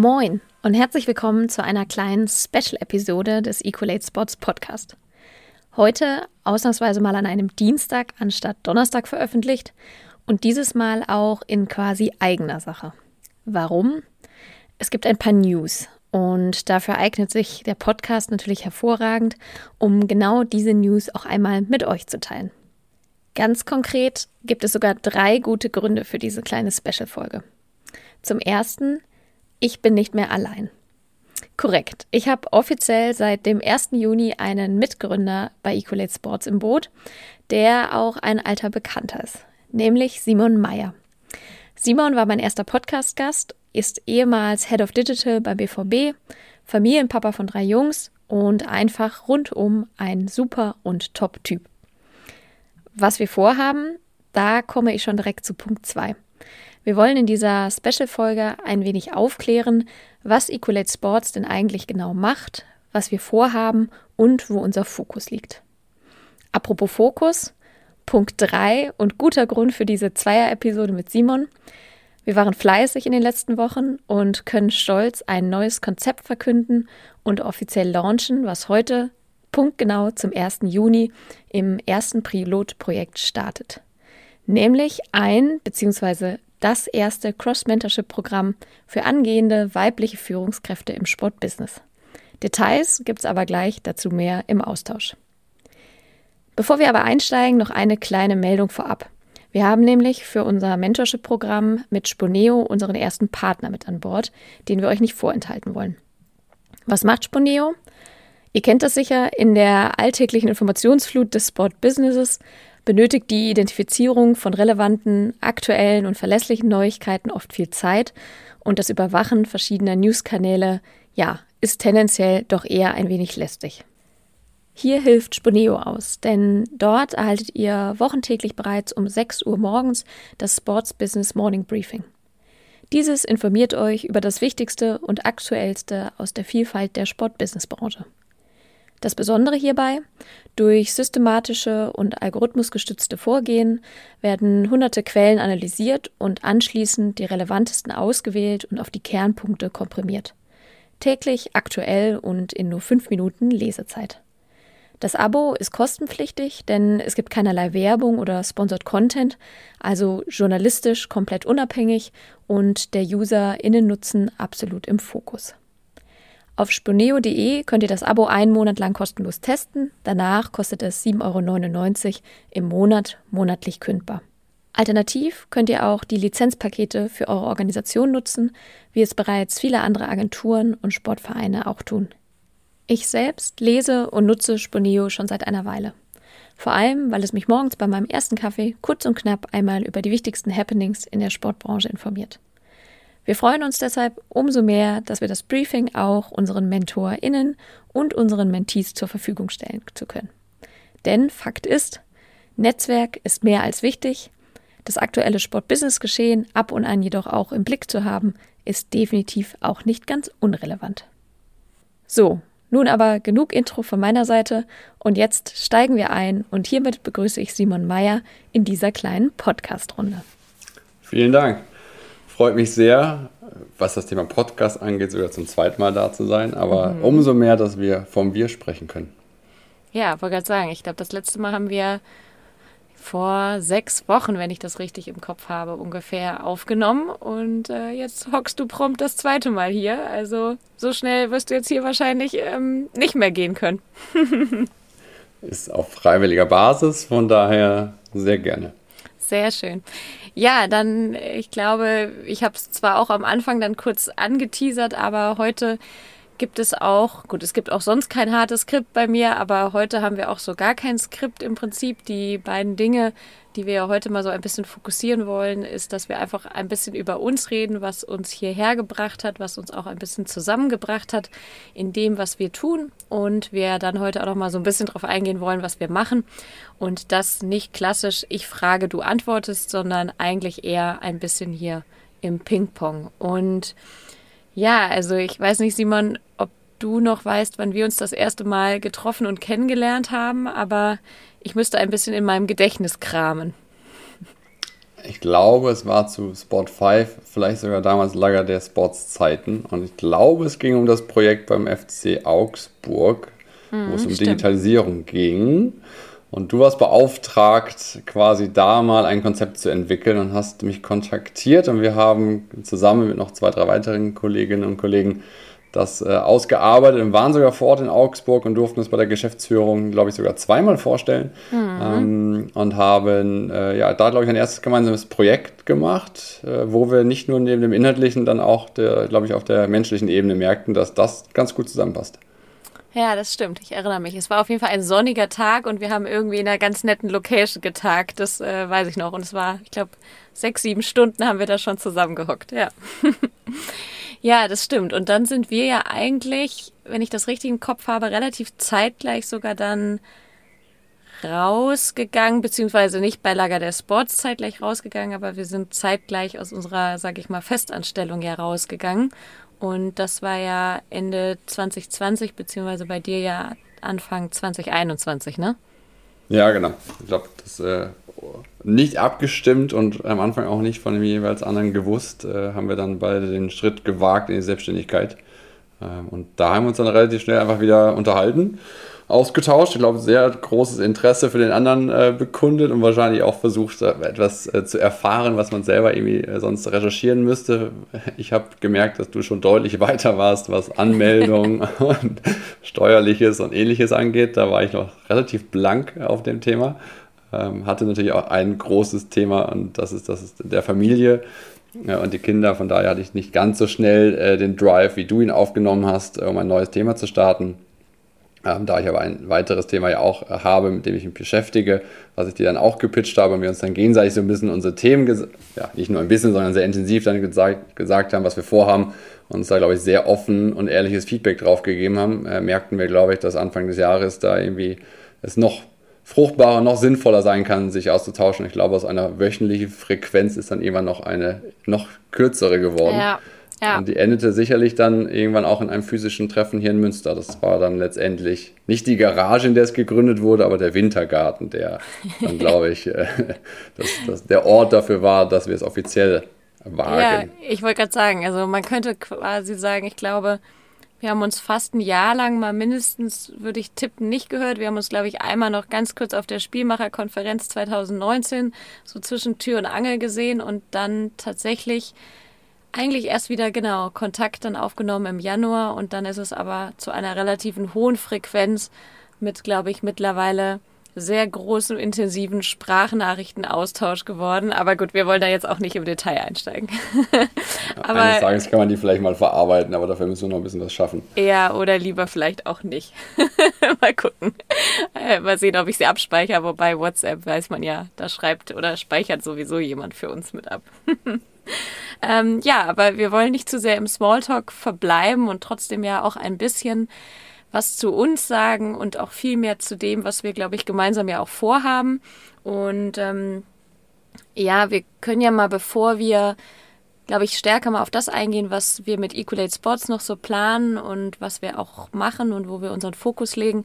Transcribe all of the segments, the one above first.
Moin und herzlich willkommen zu einer kleinen Special-Episode des Equalate Sports Podcast. Heute ausnahmsweise mal an einem Dienstag anstatt Donnerstag veröffentlicht und dieses Mal auch in quasi eigener Sache. Warum? Es gibt ein paar News und dafür eignet sich der Podcast natürlich hervorragend, um genau diese News auch einmal mit euch zu teilen. Ganz konkret gibt es sogar drei gute Gründe für diese kleine Special-Folge. Zum ersten, ich bin nicht mehr allein. Korrekt. Ich habe offiziell seit dem 1. Juni einen Mitgründer bei Ecolate Sports im Boot, der auch ein alter Bekannter ist, nämlich Simon Meyer. Simon war mein erster Podcast-Gast, ist ehemals Head of Digital bei BVB, Familienpapa von drei Jungs und einfach rundum ein super und Top-Typ. Was wir vorhaben, da komme ich schon direkt zu Punkt 2. Wir wollen in dieser Special-Folge ein wenig aufklären, was Ecolate Sports denn eigentlich genau macht, was wir vorhaben und wo unser Fokus liegt. Apropos Fokus, Punkt 3 und guter Grund für diese Zweier-Episode mit Simon. Wir waren fleißig in den letzten Wochen und können stolz ein neues Konzept verkünden und offiziell launchen, was heute punktgenau zum 1. Juni im ersten Pilotprojekt startet. Nämlich ein bzw das erste Cross-Mentorship-Programm für angehende weibliche Führungskräfte im Sportbusiness. Details gibt es aber gleich dazu mehr im Austausch. Bevor wir aber einsteigen, noch eine kleine Meldung vorab. Wir haben nämlich für unser Mentorship-Programm mit Sponeo unseren ersten Partner mit an Bord, den wir euch nicht vorenthalten wollen. Was macht Sponeo? Ihr kennt das sicher, in der alltäglichen Informationsflut des Sportbusinesses benötigt die Identifizierung von relevanten, aktuellen und verlässlichen Neuigkeiten oft viel Zeit und das Überwachen verschiedener Newskanäle, ja, ist tendenziell doch eher ein wenig lästig. Hier hilft Sponeo aus, denn dort erhaltet ihr wochentäglich bereits um 6 Uhr morgens das Sports Business Morning Briefing. Dieses informiert euch über das Wichtigste und Aktuellste aus der Vielfalt der Sportbusinessbranche. Das Besondere hierbei, durch systematische und algorithmusgestützte Vorgehen werden hunderte Quellen analysiert und anschließend die relevantesten ausgewählt und auf die Kernpunkte komprimiert. Täglich, aktuell und in nur fünf Minuten Lesezeit. Das Abo ist kostenpflichtig, denn es gibt keinerlei Werbung oder Sponsored Content, also journalistisch komplett unabhängig und der User-Innennutzen absolut im Fokus. Auf sponeo.de könnt ihr das Abo einen Monat lang kostenlos testen. Danach kostet es 7,99 Euro im Monat, monatlich kündbar. Alternativ könnt ihr auch die Lizenzpakete für eure Organisation nutzen, wie es bereits viele andere Agenturen und Sportvereine auch tun. Ich selbst lese und nutze Sponeo schon seit einer Weile. Vor allem, weil es mich morgens bei meinem ersten Kaffee kurz und knapp einmal über die wichtigsten Happenings in der Sportbranche informiert. Wir freuen uns deshalb umso mehr, dass wir das Briefing auch unseren MentorInnen und unseren Mentees zur Verfügung stellen zu können. Denn Fakt ist, Netzwerk ist mehr als wichtig. Das aktuelle Sport-Business-Geschehen ab und an jedoch auch im Blick zu haben, ist definitiv auch nicht ganz unrelevant. So, nun aber genug Intro von meiner Seite und jetzt steigen wir ein und hiermit begrüße ich Simon Meyer in dieser kleinen Podcast-Runde. Vielen Dank freut mich sehr, was das Thema Podcast angeht, sogar zum zweiten Mal da zu sein. Aber mhm. umso mehr, dass wir vom Wir sprechen können. Ja, wollte gerade sagen, ich glaube, das letzte Mal haben wir vor sechs Wochen, wenn ich das richtig im Kopf habe, ungefähr aufgenommen. Und äh, jetzt hockst du prompt das zweite Mal hier. Also so schnell wirst du jetzt hier wahrscheinlich ähm, nicht mehr gehen können. Ist auf freiwilliger Basis, von daher sehr gerne. Sehr schön. Ja, dann, ich glaube, ich habe es zwar auch am Anfang dann kurz angeteasert, aber heute gibt es auch, gut, es gibt auch sonst kein hartes Skript bei mir, aber heute haben wir auch so gar kein Skript im Prinzip. Die beiden Dinge, die wir heute mal so ein bisschen fokussieren wollen, ist, dass wir einfach ein bisschen über uns reden, was uns hierher gebracht hat, was uns auch ein bisschen zusammengebracht hat in dem, was wir tun. Und wir dann heute auch noch mal so ein bisschen darauf eingehen wollen, was wir machen. Und das nicht klassisch, ich frage, du antwortest, sondern eigentlich eher ein bisschen hier im Ping-Pong. Und ja, also ich weiß nicht, Simon, ob du noch weißt, wann wir uns das erste Mal getroffen und kennengelernt haben, aber ich müsste ein bisschen in meinem Gedächtnis kramen. Ich glaube, es war zu Sport 5, vielleicht sogar damals Lager der Sports-Zeiten. Und ich glaube, es ging um das Projekt beim FC Augsburg, mhm, wo es um stimmt. Digitalisierung ging. Und du warst beauftragt, quasi da mal ein Konzept zu entwickeln und hast mich kontaktiert. Und wir haben zusammen mit noch zwei, drei weiteren Kolleginnen und Kollegen das äh, ausgearbeitet und waren sogar vor Ort in Augsburg und durften es bei der Geschäftsführung, glaube ich, sogar zweimal vorstellen mhm. ähm, und haben äh, ja, da, glaube ich, ein erstes gemeinsames Projekt gemacht, äh, wo wir nicht nur neben dem Inhaltlichen dann auch, glaube ich, auf der menschlichen Ebene merkten, dass das ganz gut zusammenpasst. Ja, das stimmt. Ich erinnere mich. Es war auf jeden Fall ein sonniger Tag und wir haben irgendwie in einer ganz netten Location getagt. Das äh, weiß ich noch. Und es war, ich glaube, sechs, sieben Stunden haben wir da schon zusammengehockt. Ja. Ja, das stimmt. Und dann sind wir ja eigentlich, wenn ich das richtig im Kopf habe, relativ zeitgleich sogar dann rausgegangen, beziehungsweise nicht bei Lager der Sports zeitgleich rausgegangen, aber wir sind zeitgleich aus unserer, sag ich mal, Festanstellung ja rausgegangen. Und das war ja Ende 2020, beziehungsweise bei dir ja Anfang 2021, ne? Ja, genau. Ich glaube, das äh, nicht abgestimmt und am Anfang auch nicht von dem jeweils anderen gewusst, äh, haben wir dann beide den Schritt gewagt in die Selbstständigkeit. Ähm, und da haben wir uns dann relativ schnell einfach wieder unterhalten ausgetauscht. Ich glaube, sehr großes Interesse für den anderen äh, bekundet und wahrscheinlich auch versucht, etwas äh, zu erfahren, was man selber irgendwie äh, sonst recherchieren müsste. Ich habe gemerkt, dass du schon deutlich weiter warst, was Anmeldung und Steuerliches und ähnliches angeht. Da war ich noch relativ blank auf dem Thema. Ähm, hatte natürlich auch ein großes Thema und das ist das ist der Familie. Ja, und die Kinder, von daher hatte ich nicht ganz so schnell äh, den Drive, wie du ihn aufgenommen hast, um ein neues Thema zu starten. Ähm, da ich aber ein weiteres Thema ja auch äh, habe, mit dem ich mich beschäftige, was ich dir dann auch gepitcht habe und wir uns dann gegenseitig so ein bisschen unsere Themen, ja, nicht nur ein bisschen, sondern sehr intensiv dann gesagt, gesagt haben, was wir vorhaben und uns da, glaube ich, sehr offen und ehrliches Feedback drauf gegeben haben, äh, merkten wir, glaube ich, dass Anfang des Jahres da irgendwie es noch fruchtbarer, noch sinnvoller sein kann, sich auszutauschen. Ich glaube, aus einer wöchentlichen Frequenz ist dann irgendwann noch eine noch kürzere geworden. Ja. Ja. Und die endete sicherlich dann irgendwann auch in einem physischen Treffen hier in Münster. Das war dann letztendlich nicht die Garage, in der es gegründet wurde, aber der Wintergarten, der dann, glaube ich, äh, das, das der Ort dafür war, dass wir es offiziell wagen. Ja, ich wollte gerade sagen, also man könnte quasi sagen, ich glaube, wir haben uns fast ein Jahr lang mal mindestens, würde ich tippen, nicht gehört. Wir haben uns, glaube ich, einmal noch ganz kurz auf der Spielmacherkonferenz 2019 so zwischen Tür und Angel gesehen und dann tatsächlich eigentlich erst wieder genau Kontakt dann aufgenommen im Januar und dann ist es aber zu einer relativen hohen Frequenz mit, glaube ich, mittlerweile sehr großen, intensiven Sprachnachrichtenaustausch geworden. Aber gut, wir wollen da jetzt auch nicht im Detail einsteigen. aber, Eines Tages kann man die vielleicht mal verarbeiten, aber dafür müssen wir noch ein bisschen was schaffen. Ja, oder lieber vielleicht auch nicht. mal gucken. Äh, mal sehen, ob ich sie abspeichere. Wobei WhatsApp weiß man ja, da schreibt oder speichert sowieso jemand für uns mit ab. ähm, ja, aber wir wollen nicht zu sehr im Smalltalk verbleiben und trotzdem ja auch ein bisschen was zu uns sagen und auch viel mehr zu dem, was wir, glaube ich, gemeinsam ja auch vorhaben. Und ähm, ja, wir können ja mal, bevor wir, glaube ich, stärker mal auf das eingehen, was wir mit Equalate Sports noch so planen und was wir auch machen und wo wir unseren Fokus legen,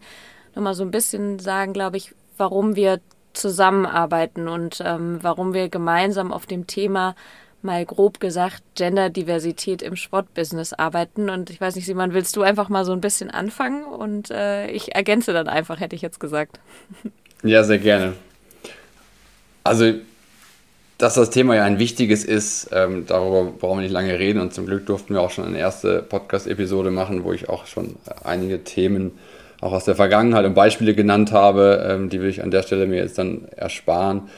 nochmal so ein bisschen sagen, glaube ich, warum wir zusammenarbeiten und ähm, warum wir gemeinsam auf dem Thema mal grob gesagt Genderdiversität im Sportbusiness arbeiten. Und ich weiß nicht, Simon, willst du einfach mal so ein bisschen anfangen? Und äh, ich ergänze dann einfach, hätte ich jetzt gesagt. Ja, sehr gerne. Also, dass das Thema ja ein wichtiges ist, ähm, darüber brauchen wir nicht lange reden. Und zum Glück durften wir auch schon eine erste Podcast-Episode machen, wo ich auch schon einige Themen auch aus der Vergangenheit und Beispiele genannt habe. Ähm, die will ich an der Stelle mir jetzt dann ersparen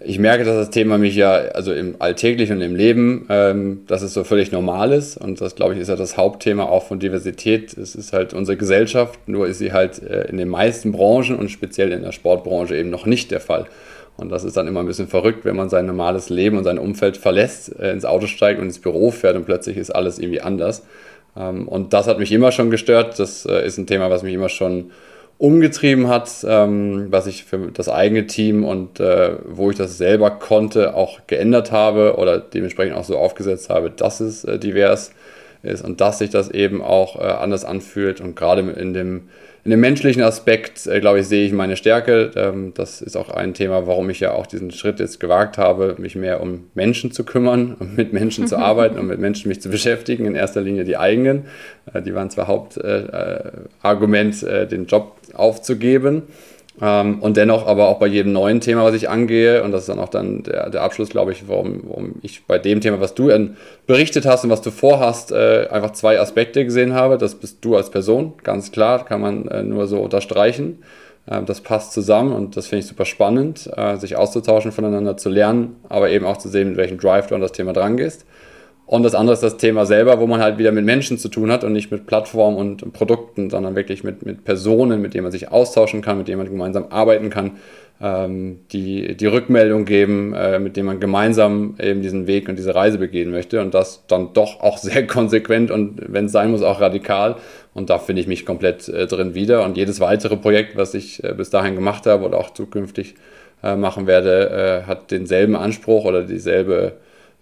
ich merke, dass das Thema mich ja, also im Alltäglichen und im Leben, ähm, dass es so völlig normal ist. Und das, glaube ich, ist ja das Hauptthema auch von Diversität. Es ist halt unsere Gesellschaft, nur ist sie halt äh, in den meisten Branchen und speziell in der Sportbranche eben noch nicht der Fall. Und das ist dann immer ein bisschen verrückt, wenn man sein normales Leben und sein Umfeld verlässt, äh, ins Auto steigt und ins Büro fährt und plötzlich ist alles irgendwie anders. Ähm, und das hat mich immer schon gestört. Das äh, ist ein Thema, was mich immer schon umgetrieben hat, ähm, was ich für das eigene Team und äh, wo ich das selber konnte, auch geändert habe oder dementsprechend auch so aufgesetzt habe, dass es äh, divers ist und dass sich das eben auch äh, anders anfühlt und gerade in dem in dem menschlichen Aspekt, äh, glaube ich, sehe ich meine Stärke. Ähm, das ist auch ein Thema, warum ich ja auch diesen Schritt jetzt gewagt habe, mich mehr um Menschen zu kümmern, um mit Menschen zu arbeiten und mit Menschen mich zu beschäftigen. In erster Linie die eigenen. Äh, die waren zwar Hauptargument, äh, äh, den Job aufzugeben. Ähm, und dennoch aber auch bei jedem neuen Thema, was ich angehe, und das ist dann auch dann der, der Abschluss, glaube ich, warum, warum ich bei dem Thema, was du berichtet hast und was du vorhast, äh, einfach zwei Aspekte gesehen habe. Das bist du als Person, ganz klar, kann man äh, nur so unterstreichen. Äh, das passt zusammen und das finde ich super spannend, äh, sich auszutauschen, voneinander zu lernen, aber eben auch zu sehen, mit welchem Drive du an das Thema drangehst. Und das andere ist das Thema selber, wo man halt wieder mit Menschen zu tun hat und nicht mit Plattformen und Produkten, sondern wirklich mit, mit Personen, mit denen man sich austauschen kann, mit denen man gemeinsam arbeiten kann, ähm, die die Rückmeldung geben, äh, mit denen man gemeinsam eben diesen Weg und diese Reise begehen möchte und das dann doch auch sehr konsequent und wenn es sein muss, auch radikal. Und da finde ich mich komplett äh, drin wieder. Und jedes weitere Projekt, was ich äh, bis dahin gemacht habe oder auch zukünftig äh, machen werde, äh, hat denselben Anspruch oder dieselbe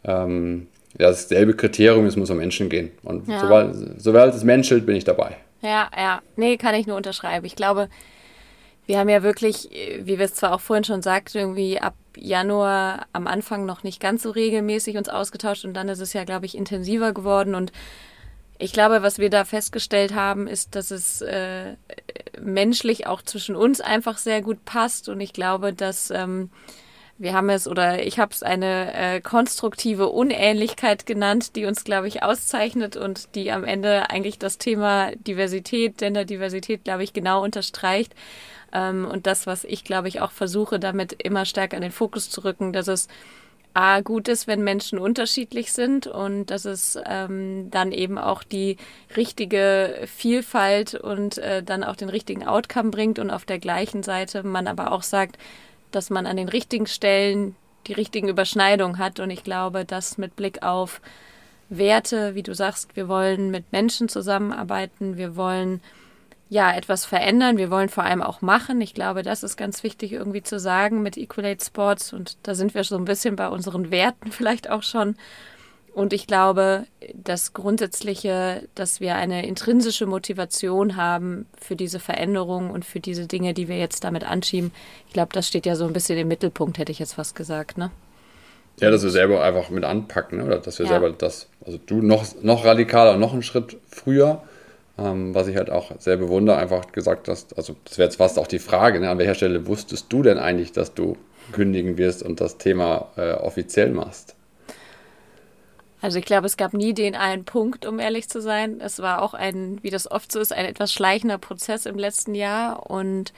ähm, ja, dasselbe Kriterium, es muss um Menschen gehen. Und ja. sobald, sobald es menschelt, bin ich dabei. Ja, ja. Nee, kann ich nur unterschreiben. Ich glaube, wir haben ja wirklich, wie wir es zwar auch vorhin schon sagten, irgendwie ab Januar am Anfang noch nicht ganz so regelmäßig uns ausgetauscht und dann ist es ja, glaube ich, intensiver geworden und ich glaube, was wir da festgestellt haben, ist, dass es äh, menschlich auch zwischen uns einfach sehr gut passt und ich glaube, dass ähm, wir haben es oder ich habe es eine äh, konstruktive Unähnlichkeit genannt, die uns, glaube ich, auszeichnet und die am Ende eigentlich das Thema Diversität, Genderdiversität, glaube ich, genau unterstreicht. Ähm, und das, was ich, glaube ich, auch versuche, damit immer stärker in den Fokus zu rücken, dass es A, gut ist, wenn Menschen unterschiedlich sind und dass es ähm, dann eben auch die richtige Vielfalt und äh, dann auch den richtigen Outcome bringt und auf der gleichen Seite man aber auch sagt, dass man an den richtigen Stellen die richtigen Überschneidungen hat. Und ich glaube, dass mit Blick auf Werte, wie du sagst, wir wollen mit Menschen zusammenarbeiten, wir wollen ja etwas verändern, wir wollen vor allem auch machen. Ich glaube, das ist ganz wichtig irgendwie zu sagen mit Equalate Sports und da sind wir so ein bisschen bei unseren Werten vielleicht auch schon. Und ich glaube, das Grundsätzliche, dass wir eine intrinsische Motivation haben für diese Veränderung und für diese Dinge, die wir jetzt damit anschieben, ich glaube, das steht ja so ein bisschen im Mittelpunkt, hätte ich jetzt fast gesagt, ne? Ja, dass wir selber einfach mit anpacken, ne? oder dass wir ja. selber das, also du noch, noch radikaler, noch einen Schritt früher, ähm, was ich halt auch sehr bewundere, einfach gesagt hast, also das wäre jetzt fast auch die Frage, ne? an welcher Stelle wusstest du denn eigentlich, dass du kündigen wirst und das Thema äh, offiziell machst? Also ich glaube, es gab nie den einen Punkt, um ehrlich zu sein. Es war auch ein, wie das oft so ist, ein etwas schleichender Prozess im letzten Jahr. Und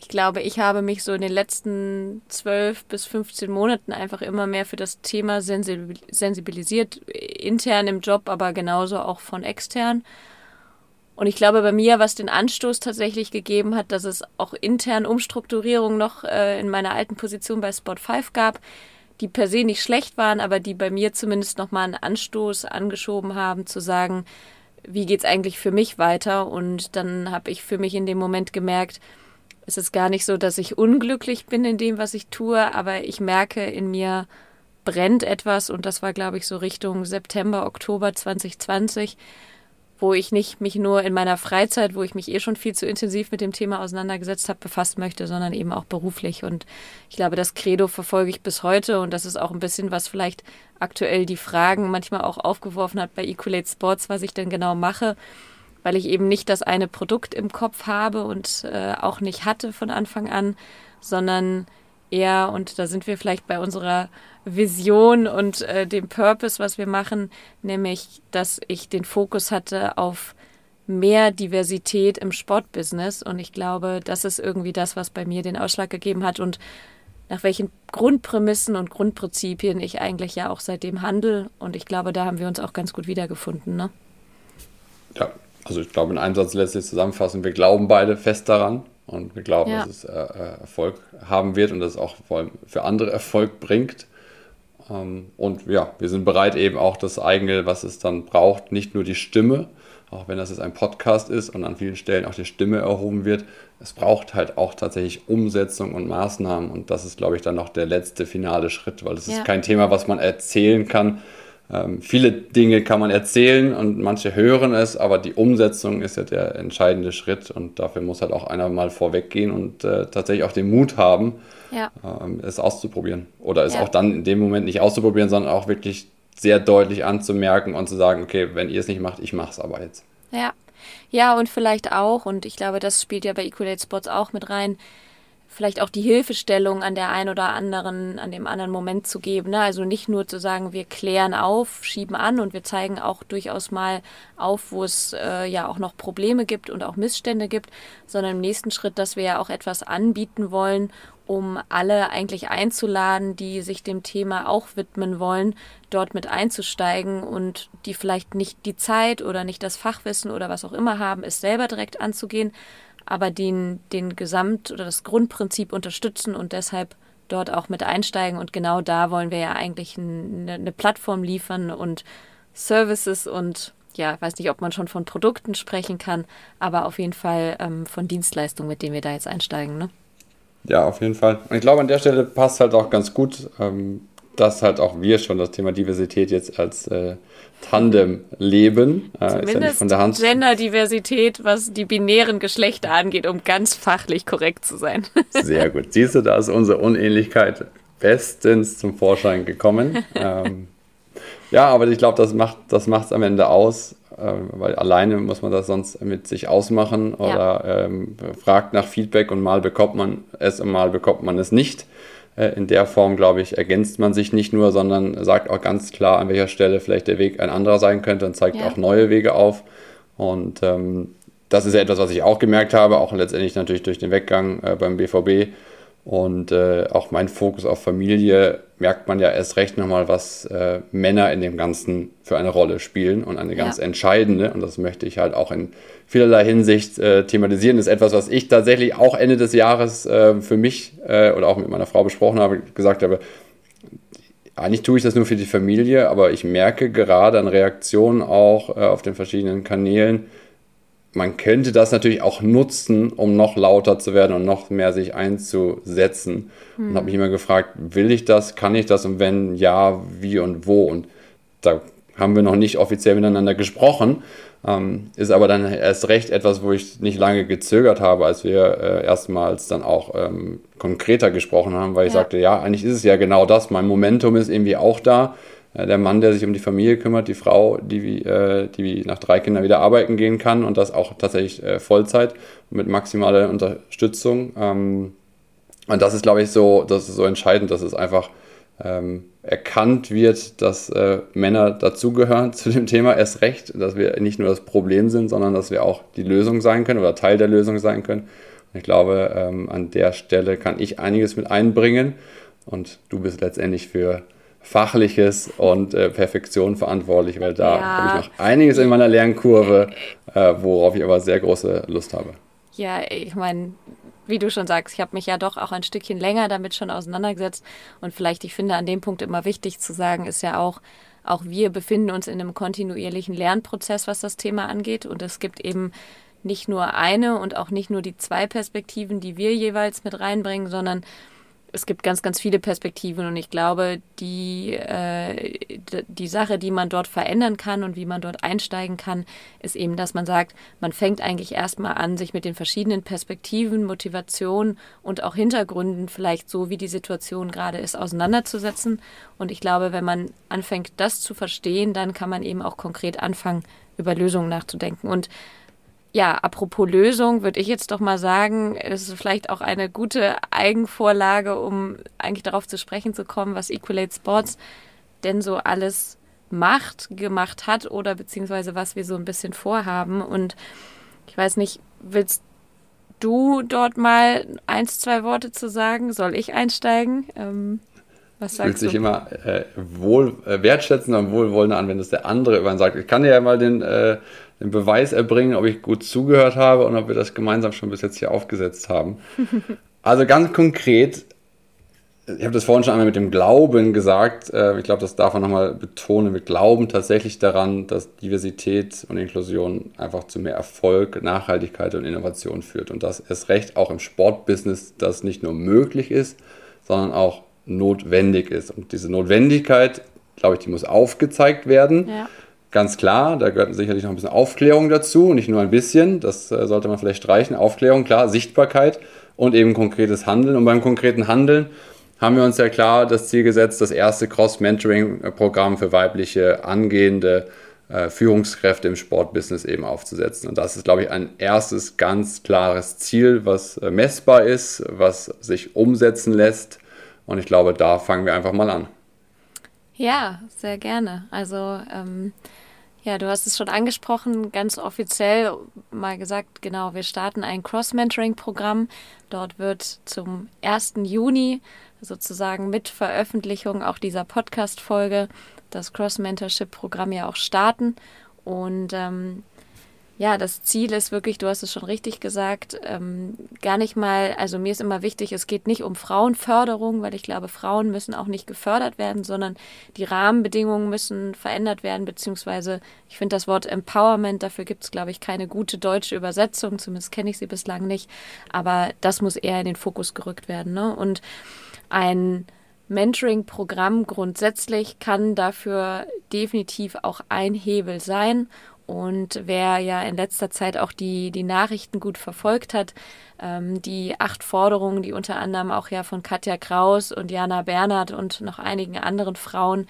ich glaube, ich habe mich so in den letzten zwölf bis 15 Monaten einfach immer mehr für das Thema sensibilisiert, intern im Job, aber genauso auch von extern. Und ich glaube, bei mir, was den Anstoß tatsächlich gegeben hat, dass es auch intern Umstrukturierungen noch äh, in meiner alten Position bei Spot 5 gab, die per se nicht schlecht waren, aber die bei mir zumindest nochmal einen Anstoß angeschoben haben, zu sagen, wie geht's eigentlich für mich weiter? Und dann habe ich für mich in dem Moment gemerkt, es ist gar nicht so, dass ich unglücklich bin in dem, was ich tue, aber ich merke, in mir brennt etwas und das war, glaube ich, so Richtung September, Oktober 2020, wo ich nicht mich nur in meiner Freizeit, wo ich mich eh schon viel zu intensiv mit dem Thema auseinandergesetzt habe, befassen möchte, sondern eben auch beruflich. Und ich glaube, das Credo verfolge ich bis heute und das ist auch ein bisschen, was vielleicht aktuell die Fragen manchmal auch aufgeworfen hat bei Equalate Sports, was ich denn genau mache, weil ich eben nicht das eine Produkt im Kopf habe und äh, auch nicht hatte von Anfang an, sondern eher, und da sind wir vielleicht bei unserer Vision und äh, dem Purpose, was wir machen, nämlich, dass ich den Fokus hatte auf mehr Diversität im Sportbusiness. Und ich glaube, das ist irgendwie das, was bei mir den Ausschlag gegeben hat und nach welchen Grundprämissen und Grundprinzipien ich eigentlich ja auch seitdem handle. Und ich glaube, da haben wir uns auch ganz gut wiedergefunden. Ne? Ja, also ich glaube, in einem Satz lässt sich zusammenfassen, wir glauben beide fest daran und wir glauben, ja. dass es äh, äh Erfolg haben wird und dass es auch vor allem für andere Erfolg bringt. Ähm, und ja, wir sind bereit, eben auch das eigene, was es dann braucht, nicht nur die Stimme, auch wenn das jetzt ein Podcast ist und an vielen Stellen auch die Stimme erhoben wird. Es braucht halt auch tatsächlich Umsetzung und Maßnahmen. Und das ist, glaube ich, dann noch der letzte finale Schritt, weil es ja. ist kein Thema, was man erzählen kann, ähm, viele Dinge kann man erzählen und manche hören es, aber die Umsetzung ist ja der entscheidende Schritt und dafür muss halt auch einer mal vorweggehen und äh, tatsächlich auch den Mut haben, ja. ähm, es auszuprobieren. Oder es ja. auch dann in dem Moment nicht auszuprobieren, sondern auch wirklich sehr deutlich anzumerken und zu sagen, okay, wenn ihr es nicht macht, ich mache es aber jetzt. Ja. Ja, und vielleicht auch, und ich glaube, das spielt ja bei Equalate Sports auch mit rein, vielleicht auch die Hilfestellung an der einen oder anderen, an dem anderen Moment zu geben. Ne? Also nicht nur zu sagen, wir klären auf, schieben an und wir zeigen auch durchaus mal auf, wo es äh, ja auch noch Probleme gibt und auch Missstände gibt, sondern im nächsten Schritt, dass wir ja auch etwas anbieten wollen, um alle eigentlich einzuladen, die sich dem Thema auch widmen wollen, dort mit einzusteigen und die vielleicht nicht die Zeit oder nicht das Fachwissen oder was auch immer haben, es selber direkt anzugehen, aber den, den Gesamt- oder das Grundprinzip unterstützen und deshalb dort auch mit einsteigen. Und genau da wollen wir ja eigentlich eine, eine Plattform liefern und Services und ja, weiß nicht, ob man schon von Produkten sprechen kann, aber auf jeden Fall ähm, von Dienstleistungen, mit denen wir da jetzt einsteigen. Ne? Ja, auf jeden Fall. Und ich glaube, an der Stelle passt halt auch ganz gut, ähm, dass halt auch wir schon das Thema Diversität jetzt als äh, Tandem leben. Äh, Zumindest ja Genderdiversität, was die binären Geschlechter angeht, um ganz fachlich korrekt zu sein. Sehr gut. Siehst du, da ist unsere Unähnlichkeit bestens zum Vorschein gekommen. ähm, ja, aber ich glaube, das macht es das am Ende aus, weil alleine muss man das sonst mit sich ausmachen oder ja. ähm, fragt nach Feedback und mal bekommt man es und mal bekommt man es nicht. Äh, in der Form, glaube ich, ergänzt man sich nicht nur, sondern sagt auch ganz klar, an welcher Stelle vielleicht der Weg ein anderer sein könnte und zeigt ja. auch neue Wege auf. Und ähm, das ist ja etwas, was ich auch gemerkt habe, auch letztendlich natürlich durch den Weggang äh, beim BVB und äh, auch mein Fokus auf Familie merkt man ja erst recht nochmal, was äh, Männer in dem Ganzen für eine Rolle spielen und eine ganz ja. entscheidende. Und das möchte ich halt auch in vielerlei Hinsicht äh, thematisieren. Das ist etwas, was ich tatsächlich auch Ende des Jahres äh, für mich äh, oder auch mit meiner Frau besprochen habe, gesagt habe, eigentlich tue ich das nur für die Familie, aber ich merke gerade an Reaktionen auch äh, auf den verschiedenen Kanälen, man könnte das natürlich auch nutzen, um noch lauter zu werden und noch mehr sich einzusetzen. Hm. Und habe mich immer gefragt, will ich das, kann ich das und wenn ja, wie und wo? Und da haben wir noch nicht offiziell miteinander gesprochen. Ähm, ist aber dann erst recht etwas, wo ich nicht lange gezögert habe, als wir äh, erstmals dann auch ähm, konkreter gesprochen haben, weil ich ja. sagte, ja, eigentlich ist es ja genau das. Mein Momentum ist irgendwie auch da. Äh, der Mann, der sich um die Familie kümmert, die Frau, die, äh, die nach drei Kindern wieder arbeiten gehen kann und das auch tatsächlich äh, Vollzeit mit maximaler Unterstützung. Ähm, und das ist, glaube ich, so, das ist so entscheidend, dass es einfach ähm, erkannt wird, dass äh, Männer dazugehören zu dem Thema, erst recht, dass wir nicht nur das Problem sind, sondern dass wir auch die Lösung sein können oder Teil der Lösung sein können. Und ich glaube, ähm, an der Stelle kann ich einiges mit einbringen und du bist letztendlich für Fachliches und äh, Perfektion verantwortlich, weil da ja. habe ich noch einiges in meiner Lernkurve, äh, worauf ich aber sehr große Lust habe. Ja, ich meine, wie du schon sagst, ich habe mich ja doch auch ein Stückchen länger damit schon auseinandergesetzt und vielleicht, ich finde, an dem Punkt immer wichtig zu sagen, ist ja auch, auch wir befinden uns in einem kontinuierlichen Lernprozess, was das Thema angeht und es gibt eben nicht nur eine und auch nicht nur die zwei Perspektiven, die wir jeweils mit reinbringen, sondern es gibt ganz, ganz viele Perspektiven und ich glaube, die, äh, die Sache, die man dort verändern kann und wie man dort einsteigen kann, ist eben, dass man sagt, man fängt eigentlich erstmal an, sich mit den verschiedenen Perspektiven, Motivationen und auch Hintergründen vielleicht so, wie die Situation gerade ist, auseinanderzusetzen. Und ich glaube, wenn man anfängt, das zu verstehen, dann kann man eben auch konkret anfangen, über Lösungen nachzudenken. Und ja, apropos Lösung, würde ich jetzt doch mal sagen, es ist vielleicht auch eine gute Eigenvorlage, um eigentlich darauf zu sprechen zu kommen, was Equalate Sports denn so alles macht, gemacht hat oder beziehungsweise was wir so ein bisschen vorhaben. Und ich weiß nicht, willst du dort mal eins, zwei Worte zu sagen? Soll ich einsteigen? Ähm, was sagst Fühlt sich immer äh, wohl äh, wertschätzen und wohlwollender an, wenn das der andere über sagt. Ich kann dir ja mal den äh, den Beweis erbringen, ob ich gut zugehört habe und ob wir das gemeinsam schon bis jetzt hier aufgesetzt haben. Also ganz konkret, ich habe das vorhin schon einmal mit dem Glauben gesagt, äh, ich glaube, das darf man nochmal betonen, wir glauben tatsächlich daran, dass Diversität und Inklusion einfach zu mehr Erfolg, Nachhaltigkeit und Innovation führt und dass es recht auch im Sportbusiness das nicht nur möglich ist, sondern auch notwendig ist. Und diese Notwendigkeit glaube ich, die muss aufgezeigt werden. Ja. Ganz klar, da gehört sicherlich noch ein bisschen Aufklärung dazu, nicht nur ein bisschen, das äh, sollte man vielleicht streichen. Aufklärung, klar, Sichtbarkeit und eben konkretes Handeln. Und beim konkreten Handeln haben wir uns ja klar das Ziel gesetzt, das erste Cross-Mentoring-Programm für weibliche angehende äh, Führungskräfte im Sportbusiness eben aufzusetzen. Und das ist, glaube ich, ein erstes ganz klares Ziel, was äh, messbar ist, was sich umsetzen lässt. Und ich glaube, da fangen wir einfach mal an. Ja, sehr gerne. Also ähm, ja, du hast es schon angesprochen, ganz offiziell mal gesagt, genau, wir starten ein Cross-Mentoring-Programm. Dort wird zum 1. Juni sozusagen mit Veröffentlichung auch dieser Podcast-Folge das Cross-Mentorship-Programm ja auch starten. Und ähm, ja, das Ziel ist wirklich, du hast es schon richtig gesagt, ähm, gar nicht mal, also mir ist immer wichtig, es geht nicht um Frauenförderung, weil ich glaube, Frauen müssen auch nicht gefördert werden, sondern die Rahmenbedingungen müssen verändert werden, beziehungsweise ich finde das Wort Empowerment, dafür gibt es, glaube ich, keine gute deutsche Übersetzung, zumindest kenne ich sie bislang nicht, aber das muss eher in den Fokus gerückt werden. Ne? Und ein Mentoring-Programm grundsätzlich kann dafür definitiv auch ein Hebel sein. Und wer ja in letzter Zeit auch die, die Nachrichten gut verfolgt hat, ähm, die acht Forderungen, die unter anderem auch ja von Katja Kraus und Jana Bernhard und noch einigen anderen Frauen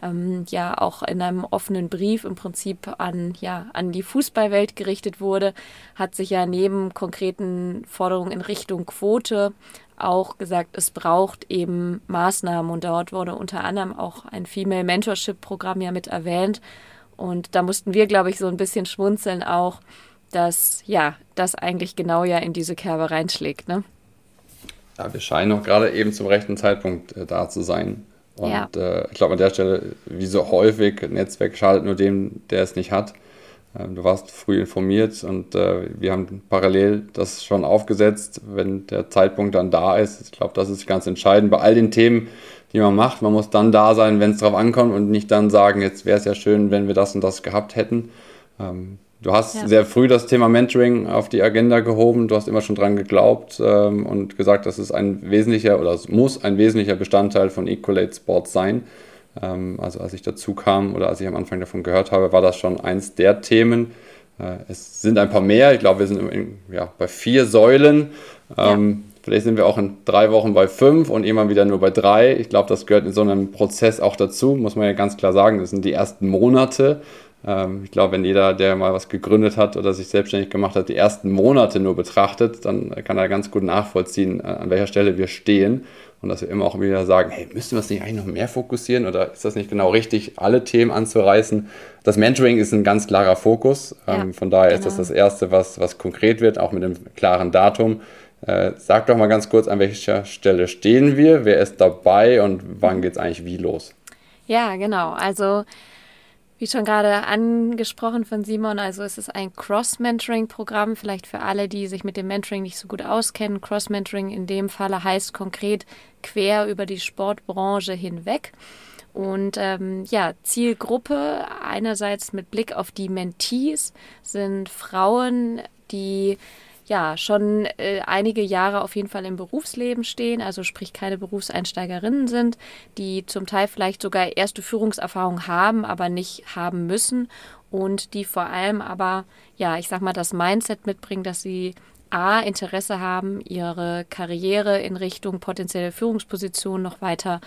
ähm, ja auch in einem offenen Brief im Prinzip an, ja, an die Fußballwelt gerichtet wurde, hat sich ja neben konkreten Forderungen in Richtung Quote auch gesagt, es braucht eben Maßnahmen. Und dort wurde unter anderem auch ein Female Mentorship Programm ja mit erwähnt und da mussten wir, glaube ich, so ein bisschen schmunzeln auch, dass ja, das eigentlich genau ja in diese Kerbe reinschlägt, ne? Ja, wir scheinen auch gerade eben zum rechten Zeitpunkt äh, da zu sein. Und ja. äh, ich glaube an der Stelle, wie so häufig, Netzwerk schadet nur dem, der es nicht hat. Ähm, du warst früh informiert und äh, wir haben parallel das schon aufgesetzt, wenn der Zeitpunkt dann da ist. Ich glaube, das ist ganz entscheidend bei all den Themen, die man macht. Man muss dann da sein, wenn es drauf ankommt und nicht dann sagen, jetzt wäre es ja schön, wenn wir das und das gehabt hätten. Ähm, du hast ja. sehr früh das Thema Mentoring auf die Agenda gehoben. Du hast immer schon dran geglaubt ähm, und gesagt, dass es ein wesentlicher oder es muss ein wesentlicher Bestandteil von Equalate Sports sein. Ähm, also als ich dazu kam oder als ich am Anfang davon gehört habe, war das schon eins der Themen. Äh, es sind ein paar mehr. Ich glaube, wir sind in, ja, bei vier Säulen. Ähm, ja. Vielleicht sind wir auch in drei Wochen bei fünf und irgendwann wieder nur bei drei. Ich glaube, das gehört in so einem Prozess auch dazu, muss man ja ganz klar sagen. Das sind die ersten Monate. Ähm, ich glaube, wenn jeder, der mal was gegründet hat oder sich selbstständig gemacht hat, die ersten Monate nur betrachtet, dann kann er ganz gut nachvollziehen, äh, an welcher Stelle wir stehen und dass wir immer auch wieder sagen, hey, müssen wir uns nicht eigentlich noch mehr fokussieren oder ist das nicht genau richtig, alle Themen anzureißen? Das Mentoring ist ein ganz klarer Fokus. Ja, ähm, von daher genau. ist das genau. das Erste, was, was konkret wird, auch mit einem klaren Datum. Äh, sag doch mal ganz kurz, an welcher Stelle stehen wir, wer ist dabei und wann geht es eigentlich wie los? Ja, genau. Also wie schon gerade angesprochen von Simon, also es ist ein Cross-Mentoring-Programm, vielleicht für alle, die sich mit dem Mentoring nicht so gut auskennen. Cross-Mentoring in dem Falle heißt konkret quer über die Sportbranche hinweg. Und ähm, ja, Zielgruppe einerseits mit Blick auf die Mentees sind Frauen, die ja schon äh, einige Jahre auf jeden Fall im Berufsleben stehen, also sprich keine Berufseinsteigerinnen sind, die zum Teil vielleicht sogar erste Führungserfahrung haben, aber nicht haben müssen und die vor allem aber, ja, ich sag mal, das Mindset mitbringen, dass sie A, Interesse haben, ihre Karriere in Richtung potenzielle Führungsposition noch weiter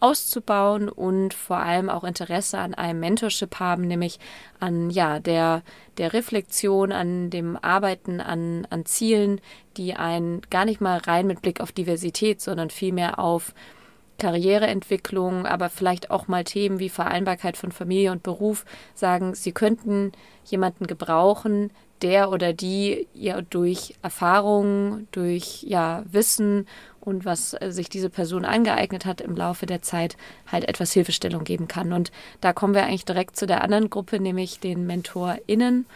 auszubauen und vor allem auch Interesse an einem Mentorship haben, nämlich an ja, der, der Reflexion, an dem Arbeiten an, an Zielen, die einen gar nicht mal rein mit Blick auf Diversität, sondern vielmehr auf Karriereentwicklung, aber vielleicht auch mal Themen wie Vereinbarkeit von Familie und Beruf sagen, sie könnten jemanden gebrauchen, der oder die ja durch Erfahrungen, durch ja Wissen und was äh, sich diese Person angeeignet hat im Laufe der Zeit, halt etwas Hilfestellung geben kann. Und da kommen wir eigentlich direkt zu der anderen Gruppe, nämlich den MentorInnen.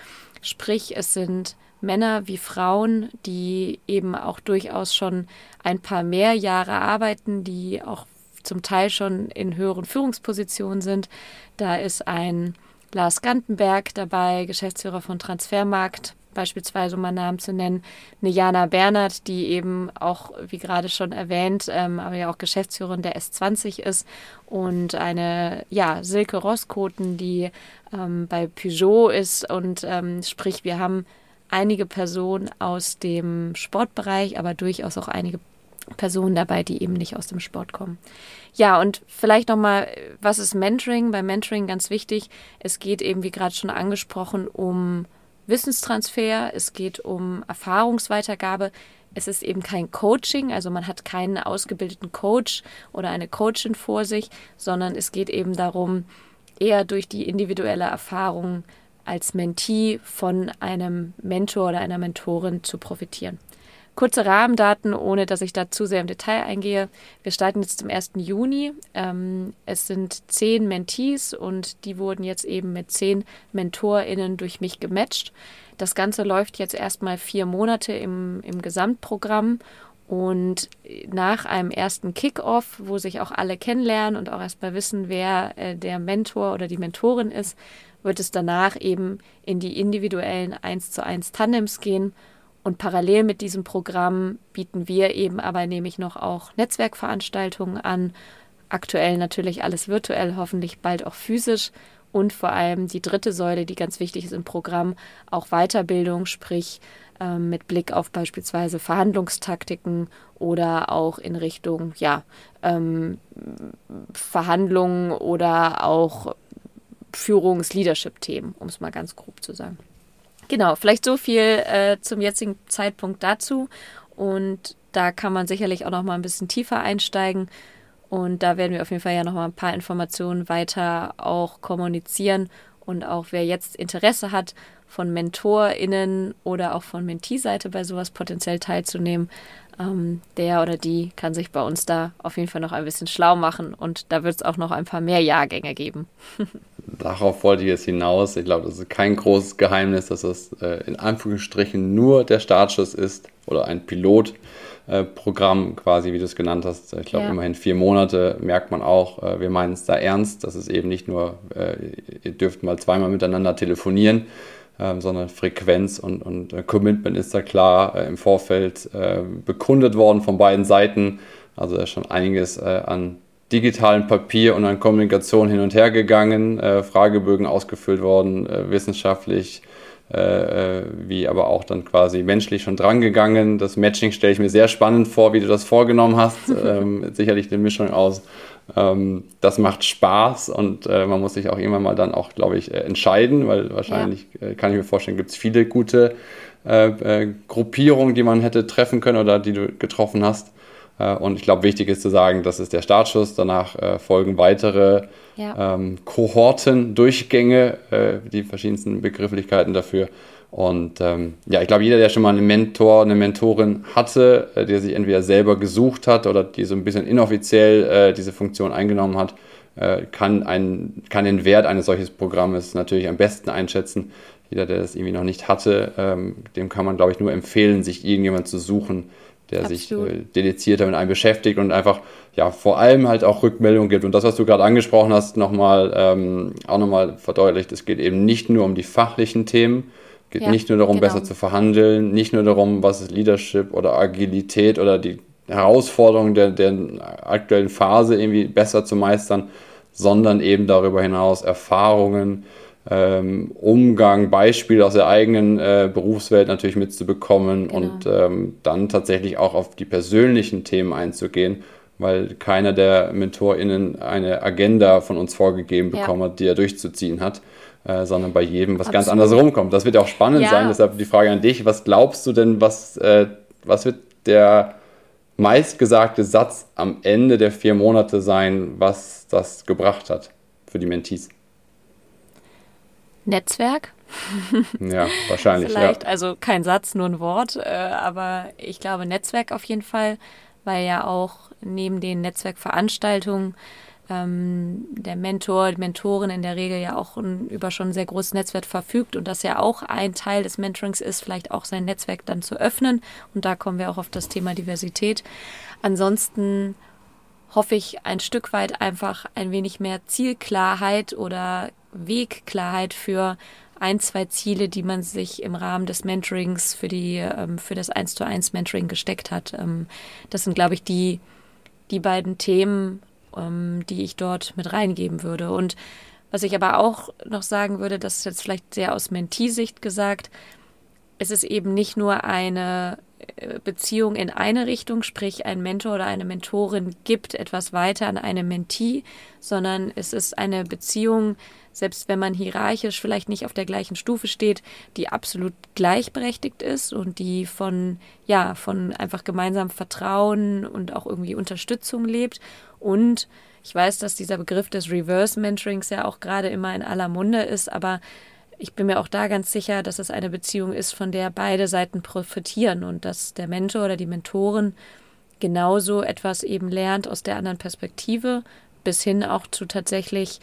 Sprich, es sind Männer wie Frauen, die eben auch durchaus schon ein paar mehr Jahre arbeiten, die auch zum Teil schon in höheren Führungspositionen sind. Da ist ein Lars Gantenberg dabei, Geschäftsführer von Transfermarkt, beispielsweise um mal Namen zu nennen, eine Jana Bernhard, die eben auch, wie gerade schon erwähnt, ähm, aber ja auch Geschäftsführerin der S20 ist und eine, ja, Silke Rosskoten, die ähm, bei Peugeot ist und ähm, sprich, wir haben einige Personen aus dem Sportbereich, aber durchaus auch einige Personen dabei, die eben nicht aus dem Sport kommen. Ja, und vielleicht nochmal, was ist Mentoring? Bei Mentoring ganz wichtig, es geht eben, wie gerade schon angesprochen, um Wissenstransfer, es geht um Erfahrungsweitergabe. Es ist eben kein Coaching, also man hat keinen ausgebildeten Coach oder eine Coachin vor sich, sondern es geht eben darum, eher durch die individuelle Erfahrung als Mentee von einem Mentor oder einer Mentorin zu profitieren. Kurze Rahmendaten, ohne dass ich da zu sehr im Detail eingehe. Wir starten jetzt zum 1. Juni. Ähm, es sind zehn Mentees und die wurden jetzt eben mit zehn MentorInnen durch mich gematcht. Das Ganze läuft jetzt erstmal vier Monate im, im Gesamtprogramm und nach einem ersten Kick-Off, wo sich auch alle kennenlernen und auch erstmal wissen, wer äh, der Mentor oder die Mentorin ist, wird es danach eben in die individuellen 1 zu 1 Tandems gehen und parallel mit diesem Programm bieten wir eben aber nämlich noch auch Netzwerkveranstaltungen an. Aktuell natürlich alles virtuell, hoffentlich bald auch physisch. Und vor allem die dritte Säule, die ganz wichtig ist im Programm, auch Weiterbildung, sprich äh, mit Blick auf beispielsweise Verhandlungstaktiken oder auch in Richtung ja, ähm, Verhandlungen oder auch Führungs-Leadership-Themen, um es mal ganz grob zu sagen. Genau, vielleicht so viel äh, zum jetzigen Zeitpunkt dazu. Und da kann man sicherlich auch noch mal ein bisschen tiefer einsteigen. Und da werden wir auf jeden Fall ja noch mal ein paar Informationen weiter auch kommunizieren. Und auch wer jetzt Interesse hat, von MentorInnen oder auch von Mentee-Seite bei sowas potenziell teilzunehmen, ähm, der oder die kann sich bei uns da auf jeden Fall noch ein bisschen schlau machen. Und da wird es auch noch ein paar mehr Jahrgänge geben. darauf wollte ich jetzt hinaus. Ich glaube, das ist kein großes Geheimnis, dass das äh, in Anführungsstrichen nur der Startschuss ist oder ein Pilotprogramm äh, quasi, wie du es genannt hast. Ich glaube, ja. immerhin vier Monate merkt man auch, äh, wir meinen es da ernst. Das ist eben nicht nur, äh, ihr dürft mal zweimal miteinander telefonieren, ähm, sondern Frequenz und, und äh, Commitment ist da klar im Vorfeld bekundet worden von beiden Seiten. Also da ist schon einiges an digitalen Papier und an Kommunikation hin und her gegangen, äh, Fragebögen ausgefüllt worden, äh, wissenschaftlich, äh, äh wie aber auch dann quasi menschlich schon drangegangen. Das Matching stelle ich mir sehr spannend vor, wie du das vorgenommen hast. ähm, sicherlich eine Mischung aus. Ähm, das macht Spaß und äh, man muss sich auch irgendwann mal dann auch, glaube ich, äh, entscheiden, weil wahrscheinlich, ja. kann ich mir vorstellen, gibt es viele gute Gruppierungen, die man hätte treffen können oder die du getroffen hast. Äh, und ich glaube, wichtig ist zu sagen, das ist der Startschuss. Danach äh, folgen weitere ja. ähm, Kohorten, Durchgänge, äh, die verschiedensten Begrifflichkeiten dafür. Und ähm, ja, ich glaube, jeder, der schon mal einen Mentor, eine Mentorin hatte, äh, der sich entweder selber gesucht hat oder die so ein bisschen inoffiziell äh, diese Funktion eingenommen hat, kann, ein, kann den Wert eines solches Programmes natürlich am besten einschätzen. Jeder, der das irgendwie noch nicht hatte, ähm, dem kann man, glaube ich, nur empfehlen, sich irgendjemand zu suchen, der Absolut. sich äh, dedizierter mit einem beschäftigt und einfach ja vor allem halt auch Rückmeldungen gibt. Und das, was du gerade angesprochen hast, nochmal ähm, auch nochmal verdeutlicht, es geht eben nicht nur um die fachlichen Themen, geht ja, nicht nur darum, genau. besser zu verhandeln, nicht nur darum, was ist Leadership oder Agilität oder die Herausforderungen der, der aktuellen Phase irgendwie besser zu meistern, sondern eben darüber hinaus Erfahrungen, ähm, Umgang, Beispiele aus der eigenen äh, Berufswelt natürlich mitzubekommen genau. und ähm, dann tatsächlich auch auf die persönlichen Themen einzugehen, weil keiner der MentorInnen eine Agenda von uns vorgegeben bekommen ja. hat, die er durchzuziehen hat. Äh, sondern bei jedem was Absolut. ganz anderes rumkommt. Das wird ja auch spannend ja. sein, deshalb die Frage an dich, was glaubst du denn, was, äh, was wird der meistgesagte Satz am Ende der vier Monate sein, was das gebracht hat für die Mentees? Netzwerk. Ja, wahrscheinlich. Vielleicht, ja. also kein Satz, nur ein Wort, äh, aber ich glaube Netzwerk auf jeden Fall, weil ja auch neben den Netzwerkveranstaltungen ähm, der Mentor, die Mentorin in der Regel ja auch ein, über schon ein sehr großes Netzwerk verfügt und das ja auch ein Teil des Mentorings ist, vielleicht auch sein Netzwerk dann zu öffnen. Und da kommen wir auch auf das Thema Diversität. Ansonsten hoffe ich ein Stück weit einfach ein wenig mehr Zielklarheit oder Wegklarheit für ein, zwei Ziele, die man sich im Rahmen des Mentorings für die, ähm, für das 1 zu 1 Mentoring gesteckt hat. Ähm, das sind, glaube ich, die, die beiden Themen, ähm, die ich dort mit reingeben würde. Und was ich aber auch noch sagen würde, das ist jetzt vielleicht sehr aus Mentee-Sicht gesagt, es ist eben nicht nur eine Beziehung in eine Richtung, sprich ein Mentor oder eine Mentorin gibt etwas weiter an eine Mentee, sondern es ist eine Beziehung, selbst wenn man hierarchisch vielleicht nicht auf der gleichen Stufe steht, die absolut gleichberechtigt ist und die von, ja, von einfach gemeinsam Vertrauen und auch irgendwie Unterstützung lebt. Und ich weiß, dass dieser Begriff des Reverse Mentorings ja auch gerade immer in aller Munde ist, aber ich bin mir auch da ganz sicher, dass es eine Beziehung ist, von der beide Seiten profitieren und dass der Mentor oder die Mentorin genauso etwas eben lernt aus der anderen Perspektive, bis hin auch zu tatsächlich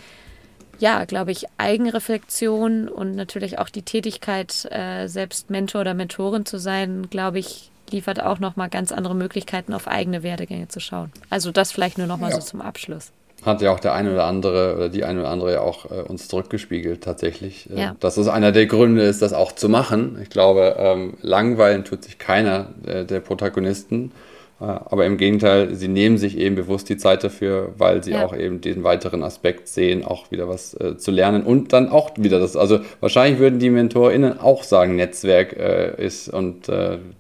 ja, glaube ich, Eigenreflexion und natürlich auch die Tätigkeit, äh, selbst Mentor oder Mentorin zu sein, glaube ich, liefert auch nochmal ganz andere Möglichkeiten, auf eigene Werdegänge zu schauen. Also das vielleicht nur nochmal ja. so zum Abschluss. Hat ja auch der eine oder andere oder die eine oder andere ja auch äh, uns zurückgespiegelt tatsächlich, äh, ja. dass es einer der Gründe ist, das auch zu machen. Ich glaube, ähm, langweilen tut sich keiner äh, der Protagonisten. Äh, aber im Gegenteil, sie nehmen sich eben bewusst die Zeit dafür, weil sie ja. auch eben den weiteren Aspekt sehen, auch wieder was äh, zu lernen und dann auch wieder das. Also wahrscheinlich würden die MentorInnen auch sagen, Netzwerk äh, ist und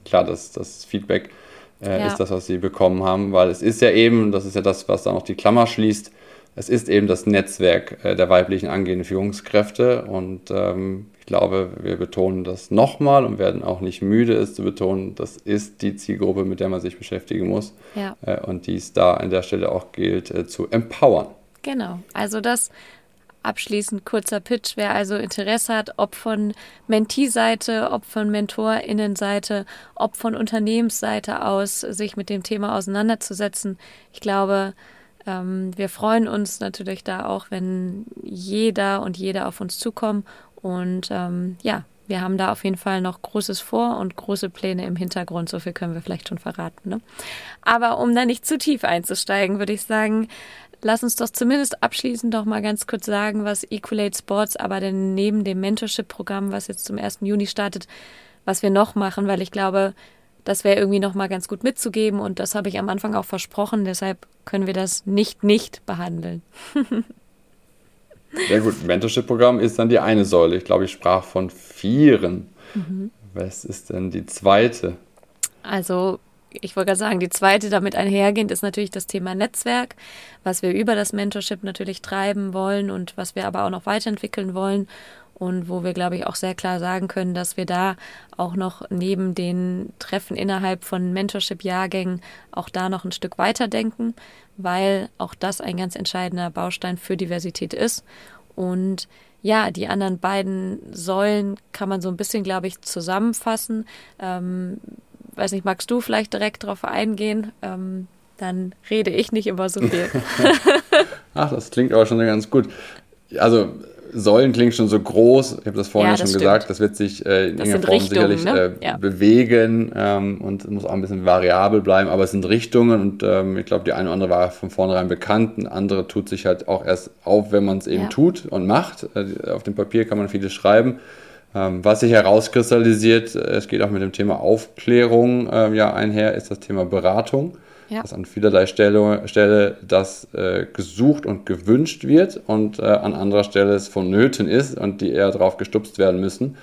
klar, das, das Feedback äh, ja. ist das, was sie bekommen haben, weil es ist ja eben, das ist ja das, was dann auch die Klammer schließt, es ist eben das Netzwerk äh, der weiblichen angehenden Führungskräfte und ähm, glaube, wir betonen das nochmal und werden auch nicht müde, es zu betonen, das ist die Zielgruppe, mit der man sich beschäftigen muss. Ja. Äh, und die es da an der Stelle auch gilt äh, zu empowern. Genau, also das abschließend kurzer Pitch, wer also Interesse hat, ob von Mentee-Seite, ob von MentorInnen-Seite, ob von Unternehmensseite aus, sich mit dem Thema auseinanderzusetzen. Ich glaube, ähm, wir freuen uns natürlich da auch, wenn jeder und jede auf uns zukommen und ähm, ja, wir haben da auf jeden Fall noch Großes vor und große Pläne im Hintergrund. So viel können wir vielleicht schon verraten. Ne? Aber um da nicht zu tief einzusteigen, würde ich sagen, lass uns doch zumindest abschließend doch mal ganz kurz sagen, was Equalate Sports aber denn neben dem Mentorship-Programm, was jetzt zum 1. Juni startet, was wir noch machen, weil ich glaube, das wäre irgendwie noch mal ganz gut mitzugeben und das habe ich am Anfang auch versprochen. Deshalb können wir das nicht nicht behandeln. Ja gut, Mentorship-Programm ist dann die eine Säule. Ich glaube, ich sprach von vieren. Mhm. Was ist denn die zweite? Also ich wollte gerade sagen, die zweite damit einhergehend ist natürlich das Thema Netzwerk, was wir über das Mentorship natürlich treiben wollen und was wir aber auch noch weiterentwickeln wollen und wo wir, glaube ich, auch sehr klar sagen können, dass wir da auch noch neben den Treffen innerhalb von Mentorship-Jahrgängen auch da noch ein Stück weiterdenken, weil auch das ein ganz entscheidender Baustein für Diversität ist. Und ja, die anderen beiden Säulen kann man so ein bisschen, glaube ich, zusammenfassen. Ähm, weiß nicht, magst du vielleicht direkt darauf eingehen? Ähm, dann rede ich nicht immer so viel. Ach, das klingt aber schon ganz gut. Also Säulen klingt schon so groß. Ich habe das vorhin ja, das schon stimmt. gesagt. Das wird sich äh, in das irgendeiner Form Richtungen, sicherlich ne? äh, ja. bewegen ähm, und muss auch ein bisschen variabel bleiben. Aber es sind Richtungen und ähm, ich glaube, die eine oder andere war von vornherein bekannt. Eine andere tut sich halt auch erst auf, wenn man es eben ja. tut und macht. Äh, auf dem Papier kann man vieles schreiben. Ähm, was sich herauskristallisiert, äh, es geht auch mit dem Thema Aufklärung äh, ja einher, ist das Thema Beratung ja. dass an vielerlei Stelle, Stelle das äh, gesucht und gewünscht wird und äh, an anderer Stelle es vonnöten ist und die eher darauf gestupst werden müssen.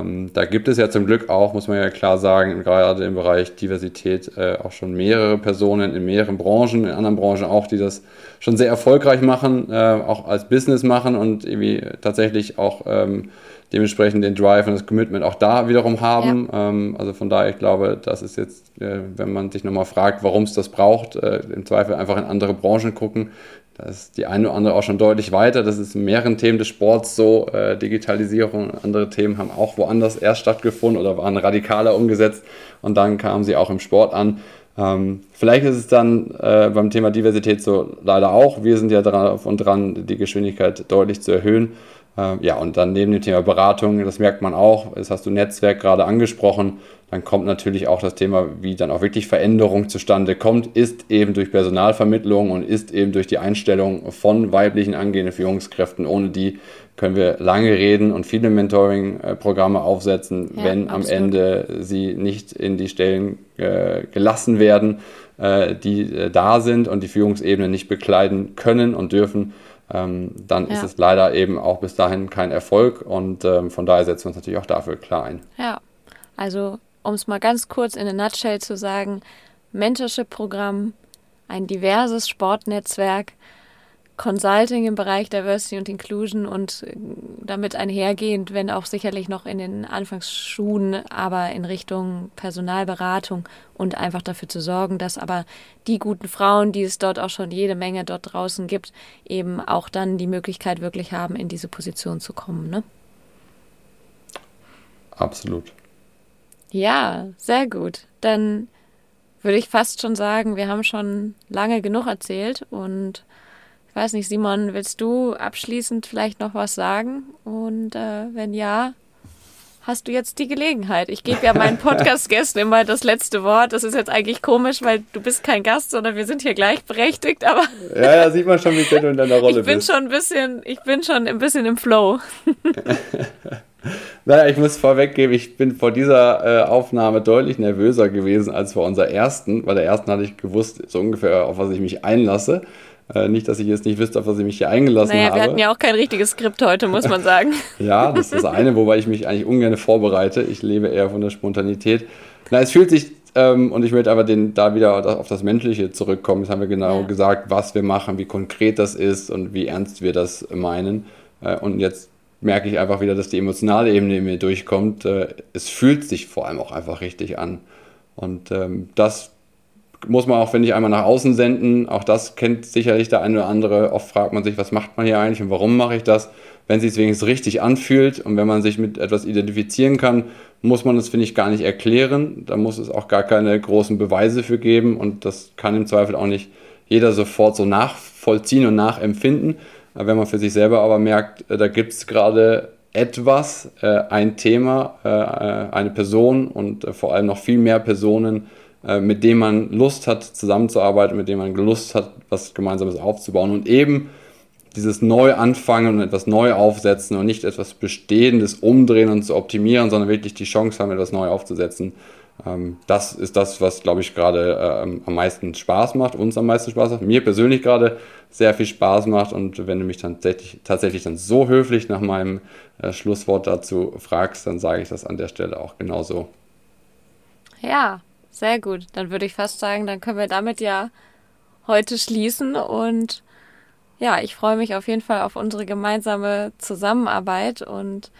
Ähm, da gibt es ja zum Glück auch, muss man ja klar sagen, gerade im Bereich Diversität äh, auch schon mehrere Personen in mehreren Branchen, in anderen Branchen auch, die das schon sehr erfolgreich machen, äh, auch als Business machen und irgendwie tatsächlich auch ähm, dementsprechend den Drive und das Commitment auch da wiederum haben. Ja. Ähm, also von daher, ich glaube, das ist jetzt, äh, wenn man sich nochmal fragt, warum es das braucht, äh, im Zweifel einfach in andere Branchen gucken. Da ist die eine oder andere auch schon deutlich weiter. Das ist in mehreren Themen des Sports so. Äh, Digitalisierung und andere Themen haben auch woanders erst stattgefunden oder waren radikaler umgesetzt und dann kamen sie auch im Sport an. Ähm, vielleicht ist es dann äh, beim Thema Diversität so leider auch. Wir sind ja drauf und dran, die Geschwindigkeit deutlich zu erhöhen. Äh, ja, und dann neben dem Thema Beratung, das merkt man auch, das hast du Netzwerk gerade angesprochen, dann kommt natürlich auch das Thema, wie dann auch wirklich Veränderung zustande kommt, ist eben durch Personalvermittlung und ist eben durch die Einstellung von weiblichen angehenden Führungskräften. Ohne die können wir lange reden und viele Mentoring-Programme aufsetzen, ja, wenn absolut. am Ende sie nicht in die Stellen äh, gelassen werden, äh, die äh, da sind und die Führungsebene nicht bekleiden können und dürfen. Ähm, dann ja. ist es leider eben auch bis dahin kein Erfolg und ähm, von daher setzen wir uns natürlich auch dafür klar ein. Ja, also um es mal ganz kurz in a nutshell zu sagen, Mentorship-Programm, ein diverses Sportnetzwerk, Consulting im Bereich Diversity und Inclusion und äh, damit einhergehend, wenn auch sicherlich noch in den Anfangsschuhen, aber in Richtung Personalberatung und einfach dafür zu sorgen, dass aber die guten Frauen, die es dort auch schon jede Menge dort draußen gibt, eben auch dann die Möglichkeit wirklich haben, in diese Position zu kommen. Ne? Absolut. Ja, sehr gut. Dann würde ich fast schon sagen, wir haben schon lange genug erzählt und ich weiß nicht, Simon, willst du abschließend vielleicht noch was sagen? Und äh, wenn ja, hast du jetzt die Gelegenheit. Ich gebe ja meinen Podcast-Gästen immer das letzte Wort. Das ist jetzt eigentlich komisch, weil du bist kein Gast, sondern wir sind hier gleichberechtigt, aber. Ja, ja, sieht man schon, wie du in deiner Rolle ich bin bist. Schon ein bisschen, ich bin schon ein bisschen im Flow. naja, ich muss vorweggeben, ich bin vor dieser äh, Aufnahme deutlich nervöser gewesen als vor unserer ersten. Bei der ersten hatte ich gewusst, so ungefähr, auf was ich mich einlasse. Äh, nicht, dass ich jetzt nicht wüsste, auf was ich mich hier eingelassen naja, habe. Wir hatten ja auch kein richtiges Skript heute, muss man sagen. ja, das ist das eine, wobei ich mich eigentlich ungern vorbereite. Ich lebe eher von der Spontanität. Na, es fühlt sich, ähm, und ich möchte aber den, da wieder auf das Menschliche zurückkommen. Jetzt haben wir genau ja. gesagt, was wir machen, wie konkret das ist und wie ernst wir das meinen. Äh, und jetzt merke ich einfach wieder, dass die emotionale Ebene in mir durchkommt. Äh, es fühlt sich vor allem auch einfach richtig an. Und ähm, das muss man auch, finde ich, einmal nach außen senden. Auch das kennt sicherlich der eine oder andere. Oft fragt man sich, was macht man hier eigentlich und warum mache ich das? Wenn es sich wenigstens richtig anfühlt und wenn man sich mit etwas identifizieren kann, muss man es, finde ich, gar nicht erklären. Da muss es auch gar keine großen Beweise für geben und das kann im Zweifel auch nicht jeder sofort so nachvollziehen und nachempfinden. Wenn man für sich selber aber merkt, äh, da gibt es gerade etwas, äh, ein Thema, äh, eine Person und vor allem noch viel mehr Personen, mit dem man Lust hat, zusammenzuarbeiten, mit dem man Lust hat, was Gemeinsames aufzubauen und eben dieses Neuanfangen und etwas neu aufsetzen und nicht etwas Bestehendes umdrehen und zu optimieren, sondern wirklich die Chance haben, etwas neu aufzusetzen. Ähm, das ist das, was, glaube ich, gerade ähm, am meisten Spaß macht, uns am meisten Spaß macht, mir persönlich gerade sehr viel Spaß macht. Und wenn du mich dann tatsächlich, tatsächlich dann so höflich nach meinem äh, Schlusswort dazu fragst, dann sage ich das an der Stelle auch genauso. Ja, sehr gut. Dann würde ich fast sagen, dann können wir damit ja heute schließen und ja, ich freue mich auf jeden Fall auf unsere gemeinsame Zusammenarbeit und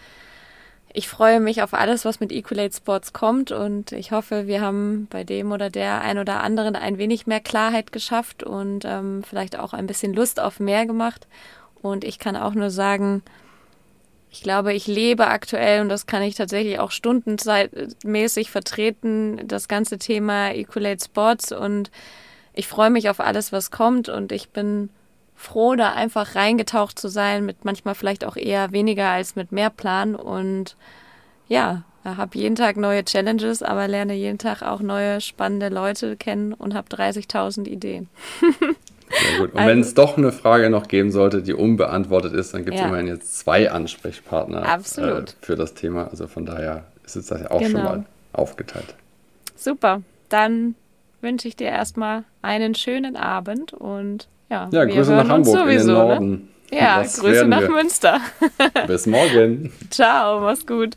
ich freue mich auf alles, was mit Equalate Sports kommt und ich hoffe, wir haben bei dem oder der ein oder anderen ein wenig mehr Klarheit geschafft und ähm, vielleicht auch ein bisschen Lust auf mehr gemacht. Und ich kann auch nur sagen, ich glaube, ich lebe aktuell und das kann ich tatsächlich auch stundenzeitmäßig vertreten, das ganze Thema Equalate Sports und ich freue mich auf alles, was kommt und ich bin froh, da einfach reingetaucht zu sein, mit manchmal vielleicht auch eher weniger als mit mehr Plan und ja, habe jeden Tag neue Challenges, aber lerne jeden Tag auch neue spannende Leute kennen und habe 30.000 Ideen. Sehr gut. Und also, wenn es doch eine Frage noch geben sollte, die unbeantwortet ist, dann gibt es ja. immerhin jetzt zwei Ansprechpartner äh, für das Thema. Also von daher ist es das ja auch genau. schon mal aufgeteilt. Super. Dann wünsche ich dir erstmal einen schönen Abend und ja, ja Grüße nach Hamburg sowieso, in den ne? Norden. Ne? Ja, Grüße nach wir. Münster. Bis morgen. Ciao, mach's gut.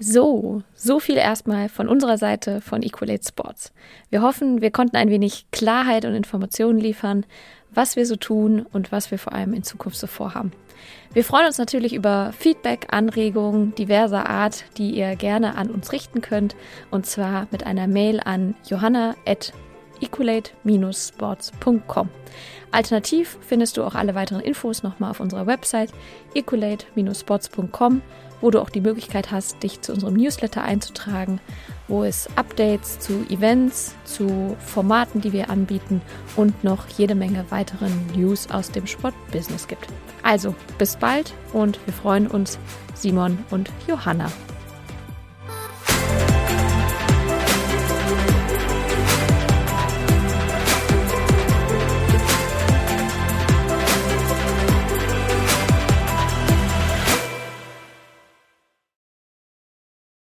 So, so viel erstmal von unserer Seite von Equalate Sports. Wir hoffen, wir konnten ein wenig Klarheit und Informationen liefern, was wir so tun und was wir vor allem in Zukunft so vorhaben. Wir freuen uns natürlich über Feedback, Anregungen diverser Art, die ihr gerne an uns richten könnt, und zwar mit einer Mail an johanna.equalate-sports.com. Alternativ findest du auch alle weiteren Infos nochmal auf unserer Website equalate-sports.com wo du auch die Möglichkeit hast, dich zu unserem Newsletter einzutragen, wo es Updates zu Events, zu Formaten, die wir anbieten und noch jede Menge weiteren News aus dem Sportbusiness gibt. Also bis bald und wir freuen uns, Simon und Johanna.